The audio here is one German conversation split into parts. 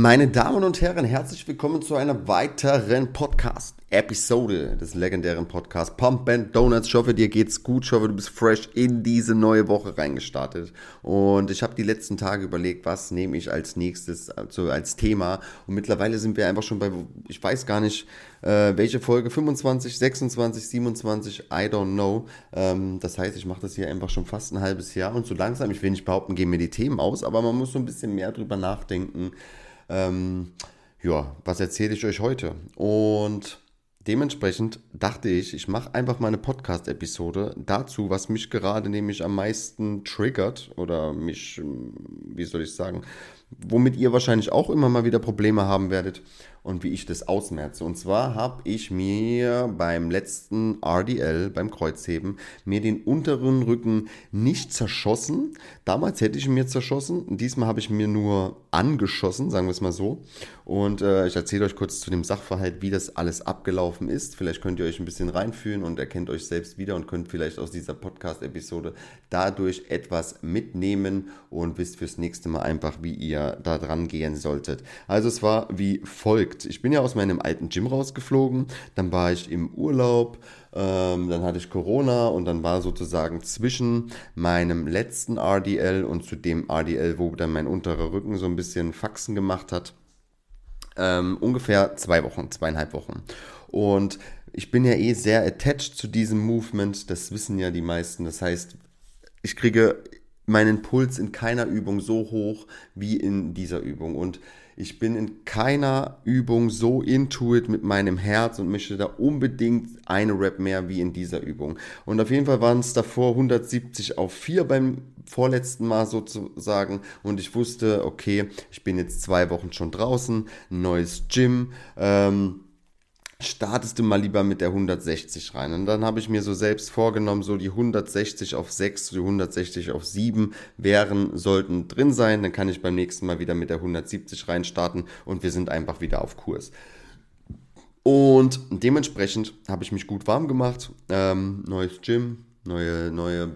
Meine Damen und Herren, herzlich willkommen zu einer weiteren Podcast-Episode des legendären Podcasts Pump and Donuts. Ich hoffe, dir geht's gut. Ich hoffe, du bist fresh in diese neue Woche reingestartet. Und ich habe die letzten Tage überlegt, was nehme ich als nächstes also als Thema. Und mittlerweile sind wir einfach schon bei, ich weiß gar nicht, äh, welche Folge, 25, 26, 27, I don't know. Ähm, das heißt, ich mache das hier einfach schon fast ein halbes Jahr. Und so langsam, ich will nicht behaupten, gehen mir die Themen aus, aber man muss so ein bisschen mehr drüber nachdenken ähm, ja, was erzähle ich euch heute? Und dementsprechend dachte ich, ich mache einfach mal eine Podcast-Episode dazu, was mich gerade nämlich am meisten triggert oder mich, wie soll ich sagen, womit ihr wahrscheinlich auch immer mal wieder Probleme haben werdet und wie ich das ausmerze. Und zwar habe ich mir beim letzten RDL, beim Kreuzheben, mir den unteren Rücken nicht zerschossen. Damals hätte ich mir zerschossen. Diesmal habe ich mir nur angeschossen, sagen wir es mal so. Und äh, ich erzähle euch kurz zu dem Sachverhalt, wie das alles abgelaufen ist. Vielleicht könnt ihr euch ein bisschen reinfühlen und erkennt euch selbst wieder und könnt vielleicht aus dieser Podcast-Episode dadurch etwas mitnehmen und wisst fürs nächste Mal einfach, wie ihr da dran gehen solltet. Also es war wie folgt. Ich bin ja aus meinem alten Gym rausgeflogen, dann war ich im Urlaub, ähm, dann hatte ich Corona und dann war sozusagen zwischen meinem letzten RDL und zu dem RDL, wo dann mein unterer Rücken so ein bisschen Faxen gemacht hat, ähm, ungefähr zwei Wochen, zweieinhalb Wochen. Und ich bin ja eh sehr attached zu diesem Movement, das wissen ja die meisten. Das heißt, ich kriege meinen Puls in keiner Übung so hoch wie in dieser Übung. Und ich bin in keiner Übung so intuit mit meinem Herz und möchte da unbedingt eine Rap mehr wie in dieser Übung. Und auf jeden Fall waren es davor 170 auf 4 beim vorletzten Mal sozusagen. Und ich wusste, okay, ich bin jetzt zwei Wochen schon draußen, neues Gym. Ähm, startest du mal lieber mit der 160 rein. Und dann habe ich mir so selbst vorgenommen, so die 160 auf 6, die 160 auf 7 wären, sollten drin sein. Dann kann ich beim nächsten Mal wieder mit der 170 rein starten und wir sind einfach wieder auf Kurs. Und dementsprechend habe ich mich gut warm gemacht. Ähm, neues Gym, neue, neue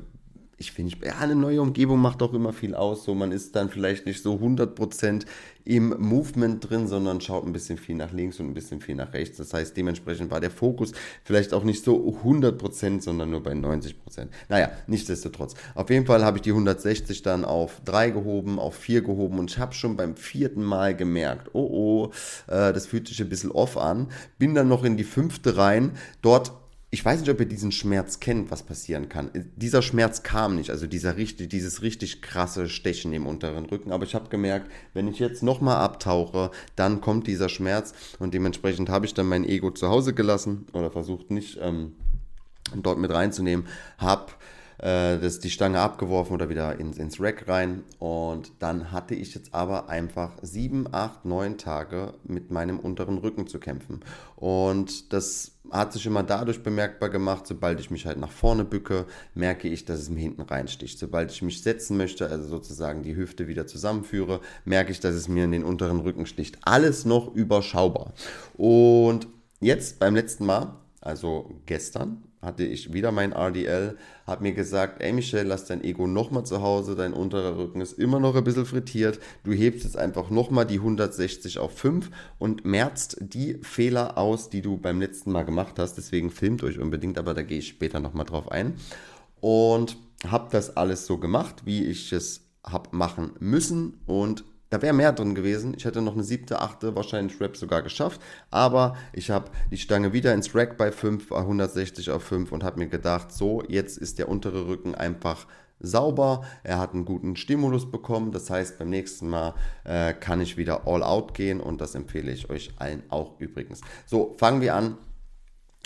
ich finde, ja, eine neue Umgebung macht auch immer viel aus. So, man ist dann vielleicht nicht so 100% im Movement drin, sondern schaut ein bisschen viel nach links und ein bisschen viel nach rechts. Das heißt, dementsprechend war der Fokus vielleicht auch nicht so 100%, sondern nur bei 90%. Naja, nichtsdestotrotz. Auf jeden Fall habe ich die 160 dann auf 3 gehoben, auf 4 gehoben und ich habe schon beim vierten Mal gemerkt, oh oh, äh, das fühlt sich ein bisschen off an. Bin dann noch in die fünfte rein. Dort ich weiß nicht, ob ihr diesen Schmerz kennt, was passieren kann. Dieser Schmerz kam nicht, also dieser richtig, dieses richtig krasse Stechen im unteren Rücken. Aber ich habe gemerkt, wenn ich jetzt nochmal abtauche, dann kommt dieser Schmerz und dementsprechend habe ich dann mein Ego zu Hause gelassen oder versucht nicht ähm, dort mit reinzunehmen, habe äh, das, die Stange abgeworfen oder wieder ins, ins Rack rein. Und dann hatte ich jetzt aber einfach sieben, acht, neun Tage mit meinem unteren Rücken zu kämpfen. Und das hat sich immer dadurch bemerkbar gemacht, sobald ich mich halt nach vorne bücke, merke ich, dass es mir hinten reinsticht. Sobald ich mich setzen möchte, also sozusagen die Hüfte wieder zusammenführe, merke ich, dass es mir in den unteren Rücken sticht. Alles noch überschaubar. Und jetzt beim letzten Mal, also gestern, hatte ich wieder mein RDL, habe mir gesagt, ey Michelle, lass dein Ego nochmal zu Hause, dein unterer Rücken ist immer noch ein bisschen frittiert, du hebst jetzt einfach nochmal die 160 auf 5 und merzt die Fehler aus, die du beim letzten Mal gemacht hast, deswegen filmt euch unbedingt, aber da gehe ich später nochmal drauf ein. Und habe das alles so gemacht, wie ich es habe machen müssen und da wäre mehr drin gewesen. Ich hätte noch eine siebte, achte, wahrscheinlich Rap sogar geschafft. Aber ich habe die Stange wieder ins Rack bei 5, 160 auf 5 und habe mir gedacht, so, jetzt ist der untere Rücken einfach sauber. Er hat einen guten Stimulus bekommen. Das heißt, beim nächsten Mal äh, kann ich wieder all out gehen und das empfehle ich euch allen auch übrigens. So, fangen wir an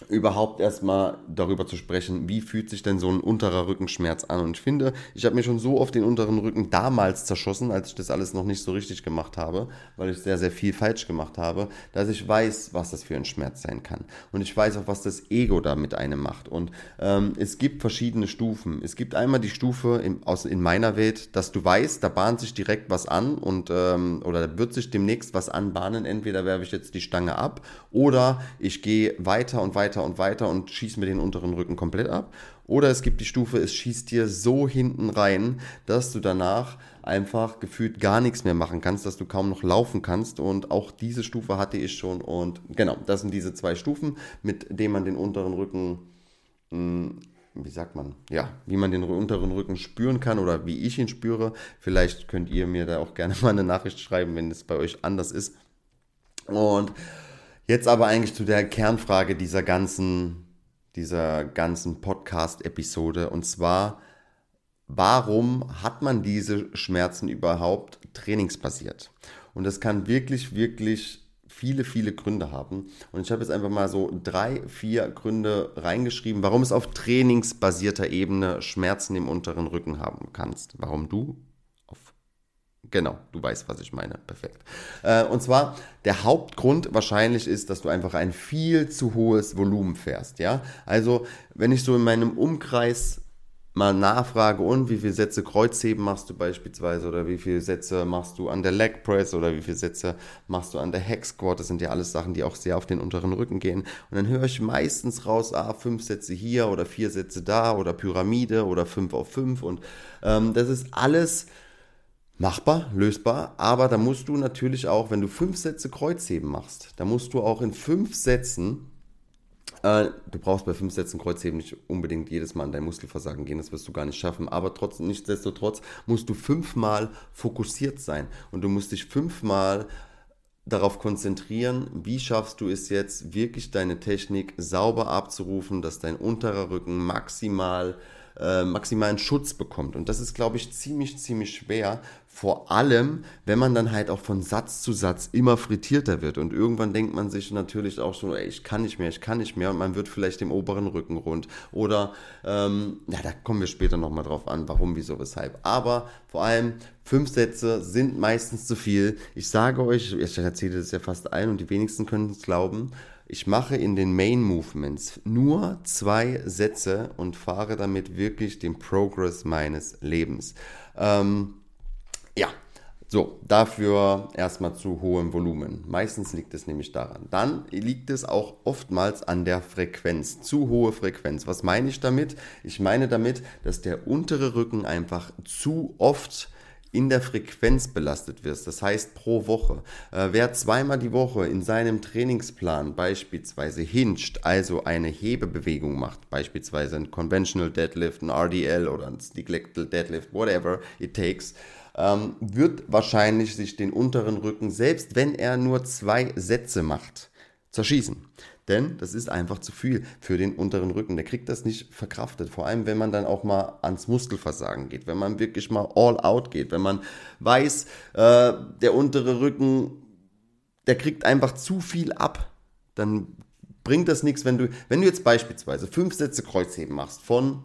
überhaupt erstmal darüber zu sprechen, wie fühlt sich denn so ein unterer Rückenschmerz an. Und ich finde, ich habe mir schon so oft den unteren Rücken damals zerschossen, als ich das alles noch nicht so richtig gemacht habe, weil ich sehr, sehr viel falsch gemacht habe, dass ich weiß, was das für ein Schmerz sein kann. Und ich weiß auch, was das Ego da mit einem macht. Und ähm, es gibt verschiedene Stufen. Es gibt einmal die Stufe in, aus, in meiner Welt, dass du weißt, da bahnt sich direkt was an und ähm, oder da wird sich demnächst was anbahnen. Entweder werfe ich jetzt die Stange ab oder ich gehe weiter und weiter weiter und weiter und schieße mir den unteren Rücken komplett ab. Oder es gibt die Stufe, es schießt dir so hinten rein, dass du danach einfach gefühlt gar nichts mehr machen kannst, dass du kaum noch laufen kannst. Und auch diese Stufe hatte ich schon. Und genau, das sind diese zwei Stufen, mit denen man den unteren Rücken hm, wie sagt man, ja, wie man den unteren Rücken spüren kann oder wie ich ihn spüre. Vielleicht könnt ihr mir da auch gerne mal eine Nachricht schreiben, wenn es bei euch anders ist. Und jetzt aber eigentlich zu der Kernfrage dieser ganzen, dieser ganzen Podcast-Episode. Und zwar, warum hat man diese Schmerzen überhaupt trainingsbasiert? Und das kann wirklich, wirklich viele, viele Gründe haben. Und ich habe jetzt einfach mal so drei, vier Gründe reingeschrieben, warum es auf trainingsbasierter Ebene Schmerzen im unteren Rücken haben kannst. Warum du Genau, du weißt, was ich meine. Perfekt. Äh, und zwar, der Hauptgrund wahrscheinlich ist, dass du einfach ein viel zu hohes Volumen fährst. Ja, also wenn ich so in meinem Umkreis mal nachfrage, und wie viele Sätze Kreuzheben machst du beispielsweise oder wie viele Sätze machst du an der Leg Press oder wie viele Sätze machst du an der Hack Squat, das sind ja alles Sachen, die auch sehr auf den unteren Rücken gehen. Und dann höre ich meistens raus, ah, fünf Sätze hier oder vier Sätze da oder Pyramide oder fünf auf fünf und ähm, das ist alles machbar, lösbar, aber da musst du natürlich auch, wenn du fünf Sätze Kreuzheben machst, da musst du auch in fünf Sätzen äh, du brauchst bei fünf Sätzen Kreuzheben nicht unbedingt jedes Mal an dein Muskelversagen gehen, das wirst du gar nicht schaffen. Aber trotzdem, nichtsdestotrotz musst du fünfmal fokussiert sein und du musst dich fünfmal darauf konzentrieren, wie schaffst du es jetzt wirklich deine Technik sauber abzurufen, dass dein unterer Rücken maximal äh, maximalen Schutz bekommt. Und das ist, glaube ich, ziemlich, ziemlich schwer. Vor allem, wenn man dann halt auch von Satz zu Satz immer frittierter wird. Und irgendwann denkt man sich natürlich auch schon, ey, ich kann nicht mehr, ich kann nicht mehr. Und man wird vielleicht im oberen Rücken rund. Oder, ähm, ja, da kommen wir später nochmal drauf an, warum, wieso, weshalb. Aber vor allem, fünf Sätze sind meistens zu viel. Ich sage euch, ich erzähle das ja fast allen und die wenigsten können es glauben. Ich mache in den Main Movements nur zwei Sätze und fahre damit wirklich den Progress meines Lebens. Ähm, ja, so, dafür erstmal zu hohem Volumen. Meistens liegt es nämlich daran. Dann liegt es auch oftmals an der Frequenz. Zu hohe Frequenz. Was meine ich damit? Ich meine damit, dass der untere Rücken einfach zu oft in der Frequenz belastet wirst, das heißt pro Woche. Äh, wer zweimal die Woche in seinem Trainingsplan beispielsweise hinscht, also eine Hebebewegung macht, beispielsweise ein Conventional Deadlift, ein RDL oder ein Neglected Deadlift, whatever it takes, ähm, wird wahrscheinlich sich den unteren Rücken, selbst wenn er nur zwei Sätze macht, zerschießen. Denn das ist einfach zu viel für den unteren Rücken. Der kriegt das nicht verkraftet. Vor allem, wenn man dann auch mal ans Muskelversagen geht, wenn man wirklich mal all out geht, wenn man weiß, äh, der untere Rücken, der kriegt einfach zu viel ab, dann bringt das nichts, wenn du, wenn du jetzt beispielsweise fünf Sätze Kreuzheben machst von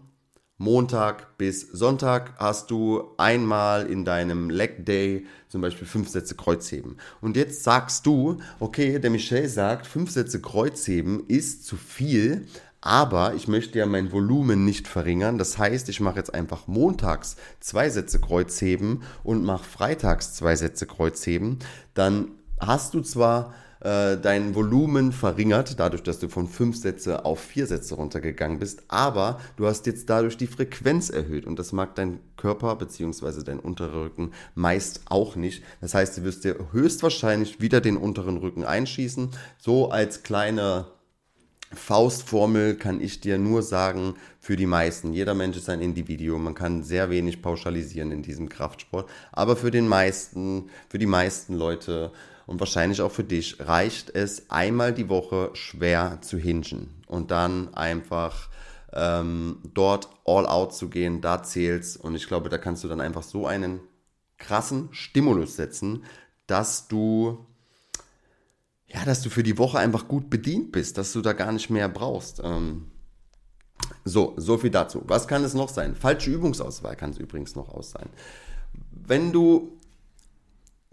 Montag bis Sonntag hast du einmal in deinem Leg Day zum Beispiel fünf Sätze Kreuzheben. Und jetzt sagst du, okay, der Michel sagt, fünf Sätze Kreuzheben ist zu viel, aber ich möchte ja mein Volumen nicht verringern. Das heißt, ich mache jetzt einfach montags zwei Sätze Kreuzheben und mache freitags zwei Sätze Kreuzheben. Dann hast du zwar äh, dein Volumen verringert, dadurch, dass du von fünf Sätze auf vier Sätze runtergegangen bist, aber du hast jetzt dadurch die Frequenz erhöht und das mag dein Körper bzw. dein unterer Rücken meist auch nicht. Das heißt, du wirst dir höchstwahrscheinlich wieder den unteren Rücken einschießen, so als kleine Faustformel kann ich dir nur sagen, für die meisten. Jeder Mensch ist ein Individuum. Man kann sehr wenig pauschalisieren in diesem Kraftsport. Aber für den meisten, für die meisten Leute und wahrscheinlich auch für dich reicht es einmal die Woche schwer zu hingen und dann einfach ähm, dort all out zu gehen, da zählt's und ich glaube, da kannst du dann einfach so einen krassen Stimulus setzen, dass du ja, dass du für die Woche einfach gut bedient bist, dass du da gar nicht mehr brauchst. Ähm, so, so viel dazu. Was kann es noch sein? Falsche Übungsauswahl kann es übrigens noch aus sein. Wenn du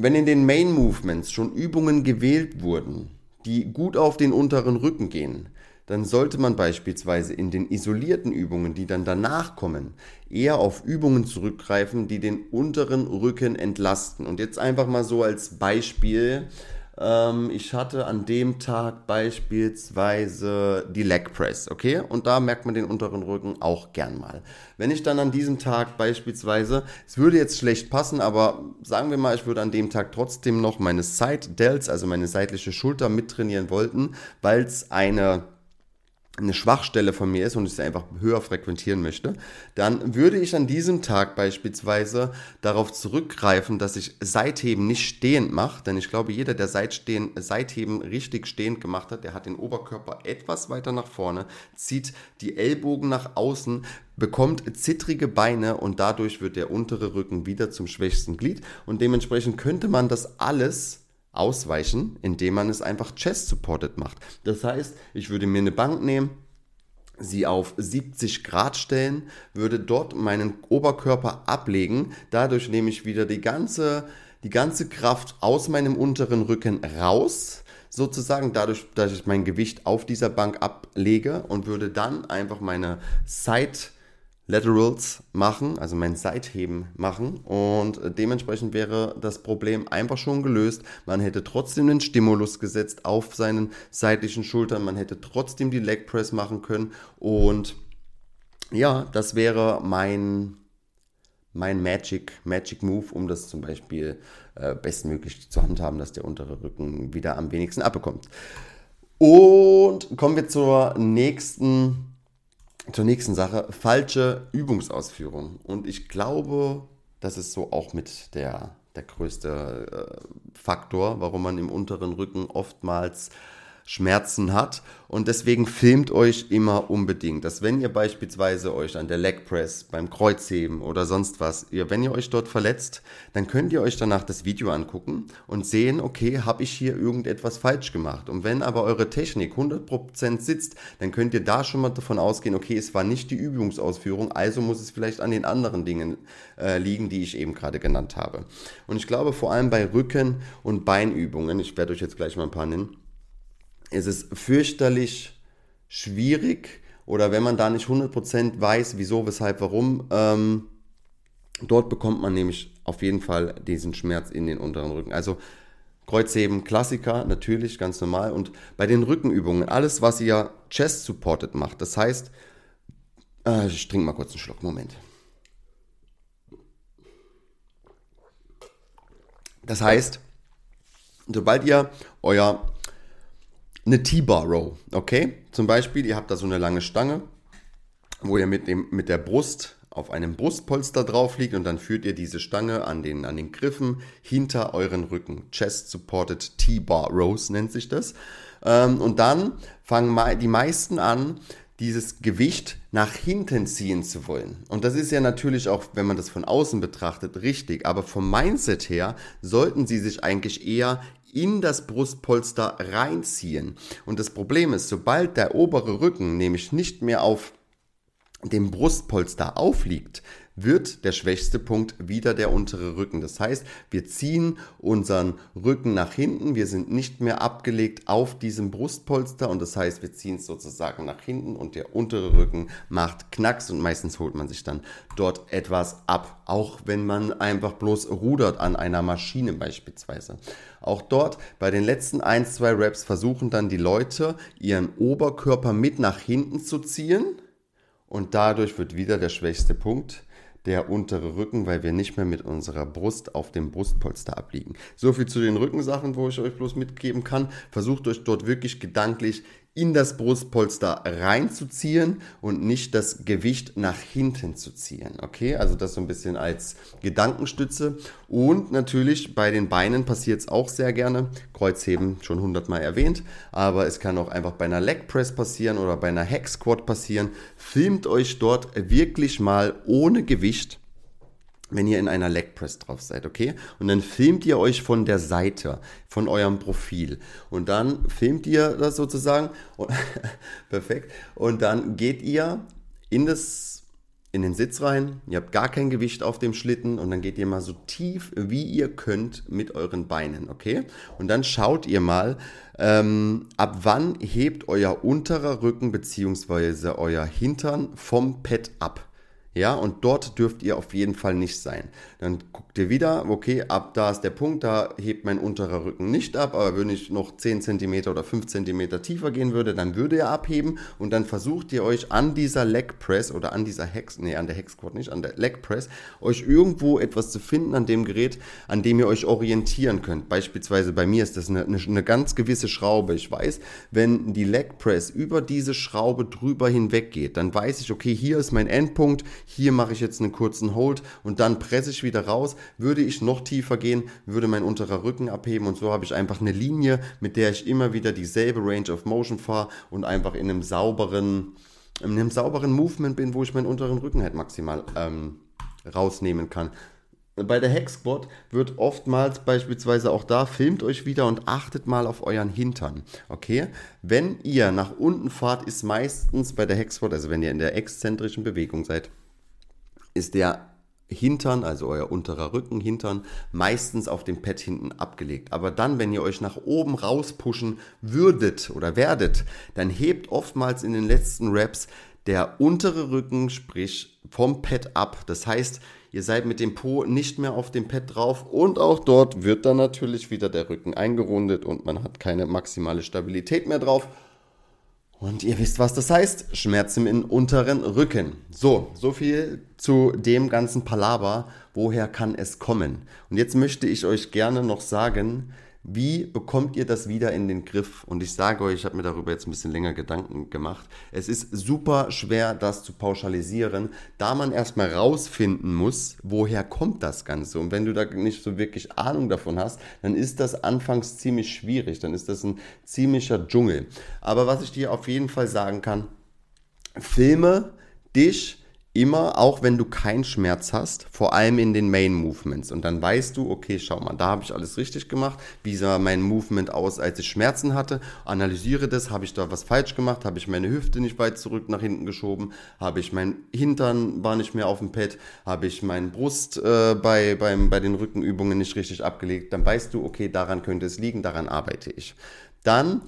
wenn in den Main Movements schon Übungen gewählt wurden, die gut auf den unteren Rücken gehen, dann sollte man beispielsweise in den isolierten Übungen, die dann danach kommen, eher auf Übungen zurückgreifen, die den unteren Rücken entlasten. Und jetzt einfach mal so als Beispiel, Ähm, ich hatte an dem Tag beispielsweise die Leg Press, okay? Und da merkt man den unteren Rücken auch gern mal. Wenn ich dann an diesem Tag beispielsweise, es würde jetzt schlecht passen, aber sagen wir mal, ich würde an dem Tag trotzdem noch meine Side Delts, also meine seitliche Schulter mittrainieren wollten, weil es eine eine Schwachstelle von mir ist und ich sie einfach höher frequentieren möchte, dann würde ich an diesem Tag beispielsweise darauf zurückgreifen, dass ich Seitheben nicht stehend mache, denn ich glaube, jeder, der Seitstehen, Seitheben richtig stehend gemacht hat, der hat den Oberkörper etwas weiter nach vorne, zieht die Ellbogen nach außen, bekommt zittrige Beine und dadurch wird der untere Rücken wieder zum schwächsten Glied. Und dementsprechend könnte man das alles ausweichen, indem man es einfach chest-supported macht. Das heißt, ich würde mir eine Bank nehmen, sie auf 70 Grad stellen, würde dort meinen Oberkörper ablegen. Dadurch nehme ich wieder die ganze, die ganze Kraft aus meinem unteren Rücken raus, sozusagen dadurch, dass ich mein Gewicht auf dieser Bank ablege und würde dann einfach meine Side Laterals machen, also mein Seitheben machen und dementsprechend wäre das Problem einfach schon gelöst. Man hätte trotzdem den Stimulus gesetzt auf seinen seitlichen Schultern, man hätte trotzdem die Leg Press machen können und ja, das wäre mein, mein Magic, Magic Move, um das zum Beispiel äh, bestmöglich zu handhaben, dass der untere Rücken wieder am wenigsten abbekommt. Und kommen wir zur nächsten zur nächsten Sache, falsche Übungsausführung. Und ich glaube, das ist so auch mit der, der größte äh, Faktor, warum man im unteren Rücken oftmals Schmerzen hat. Und deswegen filmt euch immer unbedingt, dass wenn ihr beispielsweise euch an der Leg Press, beim Kreuzheben oder sonst was, ihr, wenn ihr euch dort verletzt, dann könnt ihr euch danach das Video angucken und sehen, okay, habe ich hier irgendetwas falsch gemacht. Und wenn aber eure Technik 100% sitzt, dann könnt ihr da schon mal davon ausgehen, okay, es war nicht die Übungsausführung, also muss es vielleicht an den anderen Dingen äh, liegen, die ich eben gerade genannt habe. Und ich glaube vor allem bei Rücken- und Beinübungen, ich werde euch jetzt gleich mal ein paar nennen, ist es fürchterlich schwierig oder wenn man da nicht 100% weiß, wieso, weshalb, warum, ähm, dort bekommt man nämlich auf jeden Fall diesen Schmerz in den unteren Rücken. Also Kreuzheben, Klassiker, natürlich, ganz normal. Und bei den Rückenübungen, alles, was ihr Chest-supported macht, das heißt, äh, ich trinke mal kurz einen Schluck, Moment. Das heißt, sobald ihr euer eine T-Bar Row, okay? Zum Beispiel, ihr habt da so eine lange Stange, wo ihr mit, dem, mit der Brust auf einem Brustpolster drauf liegt und dann führt ihr diese Stange an den, an den Griffen hinter euren Rücken. Chest Supported T-Bar Rows nennt sich das. Ähm, und dann fangen die meisten an, dieses Gewicht nach hinten ziehen zu wollen. Und das ist ja natürlich auch, wenn man das von außen betrachtet, richtig. Aber vom Mindset her sollten sie sich eigentlich eher in das Brustpolster reinziehen. Und das Problem ist, sobald der obere Rücken nämlich nicht mehr auf dem Brustpolster aufliegt, wird der schwächste Punkt wieder der untere Rücken. Das heißt, wir ziehen unseren Rücken nach hinten, wir sind nicht mehr abgelegt auf diesem Brustpolster und das heißt, wir ziehen es sozusagen nach hinten und der untere Rücken macht Knacks und meistens holt man sich dann dort etwas ab, auch wenn man einfach bloß rudert an einer Maschine beispielsweise. Auch dort bei den letzten 1, 2 Reps versuchen dann die Leute ihren Oberkörper mit nach hinten zu ziehen und dadurch wird wieder der schwächste Punkt der untere Rücken, weil wir nicht mehr mit unserer Brust auf dem Brustpolster abliegen. So viel zu den Rückensachen, wo ich euch bloß mitgeben kann. Versucht euch dort wirklich gedanklich in das Brustpolster reinzuziehen und nicht das Gewicht nach hinten zu ziehen. Okay, also das so ein bisschen als Gedankenstütze. Und natürlich bei den Beinen passiert es auch sehr gerne. Kreuzheben schon hundertmal erwähnt, aber es kann auch einfach bei einer Leg Press passieren oder bei einer Hack Squat passieren. Filmt euch dort wirklich mal ohne Gewicht wenn ihr in einer Leg Press drauf seid, okay? Und dann filmt ihr euch von der Seite, von eurem Profil. Und dann filmt ihr das sozusagen. Und, perfekt. Und dann geht ihr in das in den Sitz rein, ihr habt gar kein Gewicht auf dem Schlitten und dann geht ihr mal so tief wie ihr könnt mit euren Beinen, okay? Und dann schaut ihr mal, ähm, ab wann hebt euer unterer Rücken bzw. euer Hintern vom Pad ab. Ja, und dort dürft ihr auf jeden Fall nicht sein. Dann guckt ihr wieder, okay, ab da ist der Punkt, da hebt mein unterer Rücken nicht ab, aber wenn ich noch 10 cm oder 5 cm tiefer gehen würde, dann würde er abheben und dann versucht ihr euch an dieser Leg Press oder an dieser Hex, nee, an der Hex Squat nicht, an der Leg Press, euch irgendwo etwas zu finden an dem Gerät, an dem ihr euch orientieren könnt. Beispielsweise bei mir ist das eine, eine, eine ganz gewisse Schraube. Ich weiß, wenn die Leg Press über diese Schraube drüber hinweg geht, dann weiß ich, okay, hier ist mein Endpunkt, hier mache ich jetzt einen kurzen Hold und dann presse ich wieder raus. Würde ich noch tiefer gehen, würde mein unterer Rücken abheben und so habe ich einfach eine Linie, mit der ich immer wieder dieselbe Range of Motion fahre und einfach in einem sauberen, in einem sauberen Movement bin, wo ich meinen unteren Rücken halt maximal ähm, rausnehmen kann. Bei der Hex Squat wird oftmals beispielsweise auch da, filmt euch wieder und achtet mal auf euren Hintern. Okay? Wenn ihr nach unten fahrt, ist meistens bei der Hex Squat, also wenn ihr in der exzentrischen Bewegung seid, ist der Hintern, also euer unterer Rücken, Hintern, meistens auf dem Pad hinten abgelegt. Aber dann, wenn ihr euch nach oben rauspushen würdet oder werdet, dann hebt oftmals in den letzten Reps der untere Rücken, sprich vom Pad ab. Das heißt, ihr seid mit dem Po nicht mehr auf dem Pad drauf und auch dort wird dann natürlich wieder der Rücken eingerundet und man hat keine maximale Stabilität mehr drauf. Und ihr wisst, was das heißt. Schmerzen im unteren Rücken. So, so viel zu dem ganzen Palaver. Woher kann es kommen? Und jetzt möchte ich euch gerne noch sagen, wie bekommt ihr das wieder in den Griff? Und ich sage euch, ich habe mir darüber jetzt ein bisschen länger Gedanken gemacht. Es ist super schwer, das zu pauschalisieren, da man erstmal rausfinden muss, woher kommt das Ganze. Und wenn du da nicht so wirklich Ahnung davon hast, dann ist das anfangs ziemlich schwierig. Dann ist das ein ziemlicher Dschungel. Aber was ich dir auf jeden Fall sagen kann, filme dich immer, auch wenn du keinen Schmerz hast, vor allem in den Main Movements. Und dann weißt du, okay, schau mal, da habe ich alles richtig gemacht. Wie sah mein Movement aus, als ich Schmerzen hatte? Analysiere das, habe ich da was falsch gemacht? Habe ich meine Hüfte nicht weit zurück nach hinten geschoben? Habe ich mein Hintern war nicht mehr auf dem Pad? Habe ich meine Brust äh, bei, beim, bei den Rückenübungen nicht richtig abgelegt? Dann weißt du, okay, daran könnte es liegen, daran arbeite ich. Dann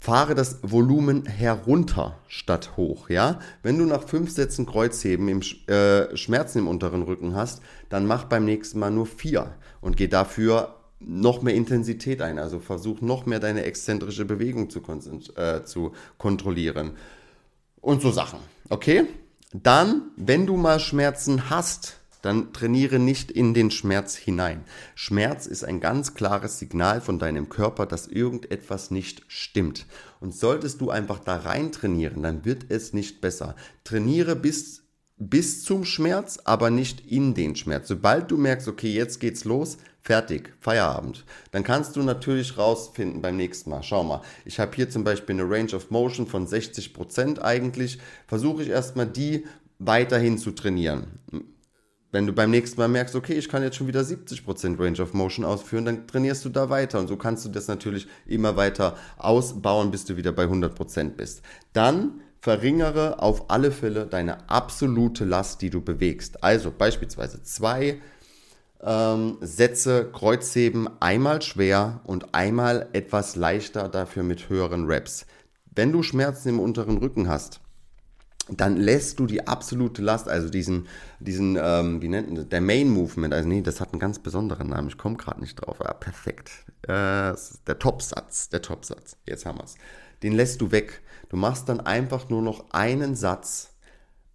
fahre das Volumen herunter statt hoch, ja? Wenn du nach fünf Sätzen Kreuzheben im, äh, Schmerzen im unteren Rücken hast, dann mach beim nächsten Mal nur vier und geh dafür noch mehr Intensität ein. Also versuch noch mehr deine exzentrische Bewegung zu, äh, zu kontrollieren. Und so Sachen, okay? Dann, wenn du mal Schmerzen hast, dann trainiere nicht in den Schmerz hinein. Schmerz ist ein ganz klares Signal von deinem Körper, dass irgendetwas nicht stimmt. Und solltest du einfach da rein trainieren, dann wird es nicht besser. Trainiere bis, bis zum Schmerz, aber nicht in den Schmerz. Sobald du merkst, okay, jetzt geht's los, fertig, Feierabend. Dann kannst du natürlich rausfinden beim nächsten Mal. Schau mal, ich habe hier zum Beispiel eine Range of Motion von 60% eigentlich. Versuche ich erstmal die weiterhin zu trainieren wenn du beim nächsten Mal merkst, okay, ich kann jetzt schon wieder 70% Range of Motion ausführen, dann trainierst du da weiter. Und so kannst du das natürlich immer weiter ausbauen, bis du wieder bei 100% bist. Dann verringere auf alle Fälle deine absolute Last, die du bewegst. Also beispielsweise zwei ähm, Sätze Kreuzheben, einmal schwer und einmal etwas leichter, dafür mit höheren Reps. Wenn du Schmerzen im unteren Rücken hast, dann lässt du die absolute Last, also diesen, diesen ähm, wie nennt man das, der Main Movement, also nee, das hat einen ganz besonderen Namen, ich komme gerade nicht drauf, ja, perfekt. Äh, der Topsatz, der Topsatz, jetzt haben wir es. Den lässt du weg. Du machst dann einfach nur noch einen Satz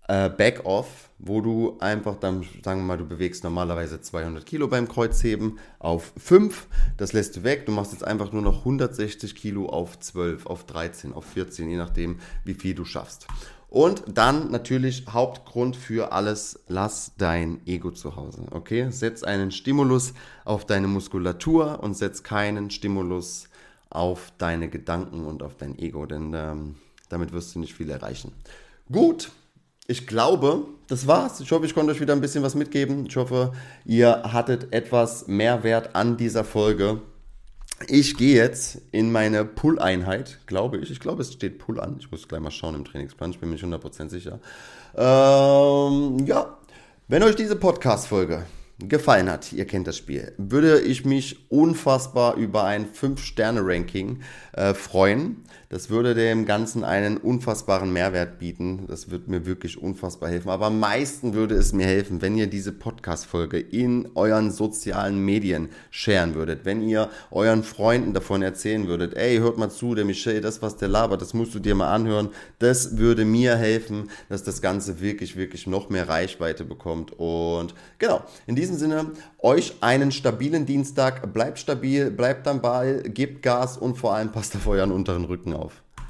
äh, Back-Off, wo du einfach dann, sagen wir mal, du bewegst normalerweise 200 Kilo beim Kreuzheben auf 5, das lässt du weg. Du machst jetzt einfach nur noch 160 Kilo auf 12, auf 13, auf 14, je nachdem, wie viel du schaffst. Und dann natürlich Hauptgrund für alles, lass dein Ego zu Hause. Okay? Setz einen Stimulus auf deine Muskulatur und setz keinen Stimulus auf deine Gedanken und auf dein Ego, denn ähm, damit wirst du nicht viel erreichen. Gut, ich glaube, das war's. Ich hoffe, ich konnte euch wieder ein bisschen was mitgeben. Ich hoffe, ihr hattet etwas Mehrwert an dieser Folge. Ich gehe jetzt in meine Pull-Einheit, glaube ich. Ich glaube, es steht Pull an. Ich muss gleich mal schauen im Trainingsplan. Ich bin mir nicht 100% sicher. Ähm, ja, wenn euch diese Podcast-Folge gefallen hat, ihr kennt das Spiel, würde ich mich unfassbar über ein 5-Sterne-Ranking äh, freuen. Das würde dem Ganzen einen unfassbaren Mehrwert bieten. Das wird mir wirklich unfassbar helfen. Aber am meisten würde es mir helfen, wenn ihr diese Podcast-Folge in euren sozialen Medien scheren würdet. Wenn ihr euren Freunden davon erzählen würdet, ey, hört mal zu, der Michel, das, was der labert, das musst du dir mal anhören. Das würde mir helfen, dass das Ganze wirklich, wirklich noch mehr Reichweite bekommt. Und genau, in diesem Sinne, euch einen stabilen Dienstag. Bleibt stabil, bleibt am Ball, gebt Gas und vor allem passt auf euren unteren Rücken auf.